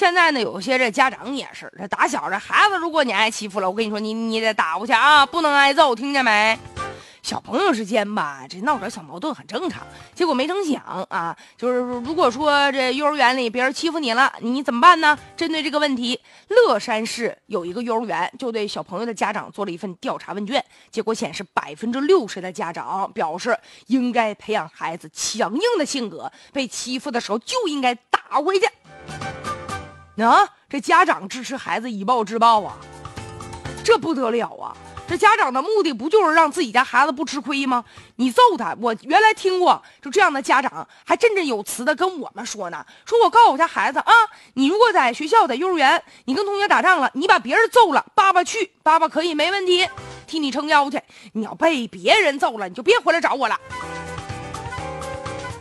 现在呢，有些这家长也是，这打小这孩子，如果你挨欺负了，我跟你说，你你得打过去啊，不能挨揍，听见没？小朋友之间吧，这闹点小矛盾很正常。结果没成想啊，就是如果说这幼儿园里别人欺负你了，你怎么办呢？针对这个问题，乐山市有一个幼儿园就对小朋友的家长做了一份调查问卷，结果显示百分之六十的家长表示应该培养孩子强硬的性格，被欺负的时候就应该打回去。啊，这家长支持孩子以暴制暴啊，这不得了啊！这家长的目的不就是让自己家孩子不吃亏吗？你揍他，我原来听过，就这样的家长还振振有词的跟我们说呢，说我告诉我家孩子啊，你如果在学校在幼儿园，你跟同学打仗了，你把别人揍了，爸爸去，爸爸可以没问题，替你撑腰去。你要被别人揍了，你就别回来找我了。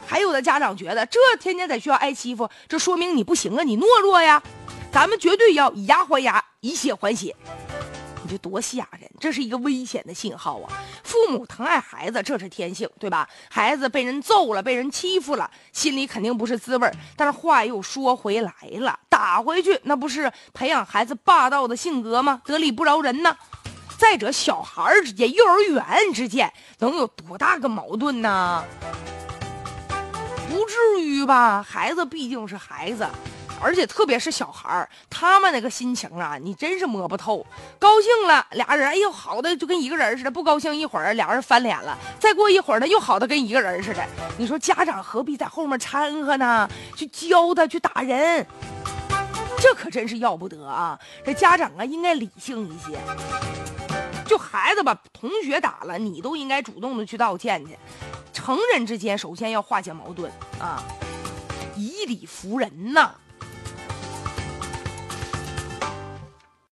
还有的家长觉得，这天天在学校挨欺负，这说明你不行啊，你懦弱呀。咱们绝对要以牙还牙，以血还血。你这多吓人！这是一个危险的信号啊！父母疼爱孩子，这是天性，对吧？孩子被人揍了，被人欺负了，心里肯定不是滋味但是话又说回来了，打回去那不是培养孩子霸道的性格吗？得理不饶人呢。再者，小孩之间、幼儿园之间能有多大个矛盾呢？不至于吧？孩子毕竟是孩子。而且特别是小孩儿，他们那个心情啊，你真是摸不透。高兴了，俩人哎呦好的就跟一个人似的；不高兴一会儿，俩人翻脸了。再过一会儿呢，又好的跟一个人似的。你说家长何必在后面掺和呢？去教他去打人，这可真是要不得啊！这家长啊，应该理性一些。就孩子把同学打了，你都应该主动的去道歉去。成人之间首先要化解矛盾啊，以理服人呐。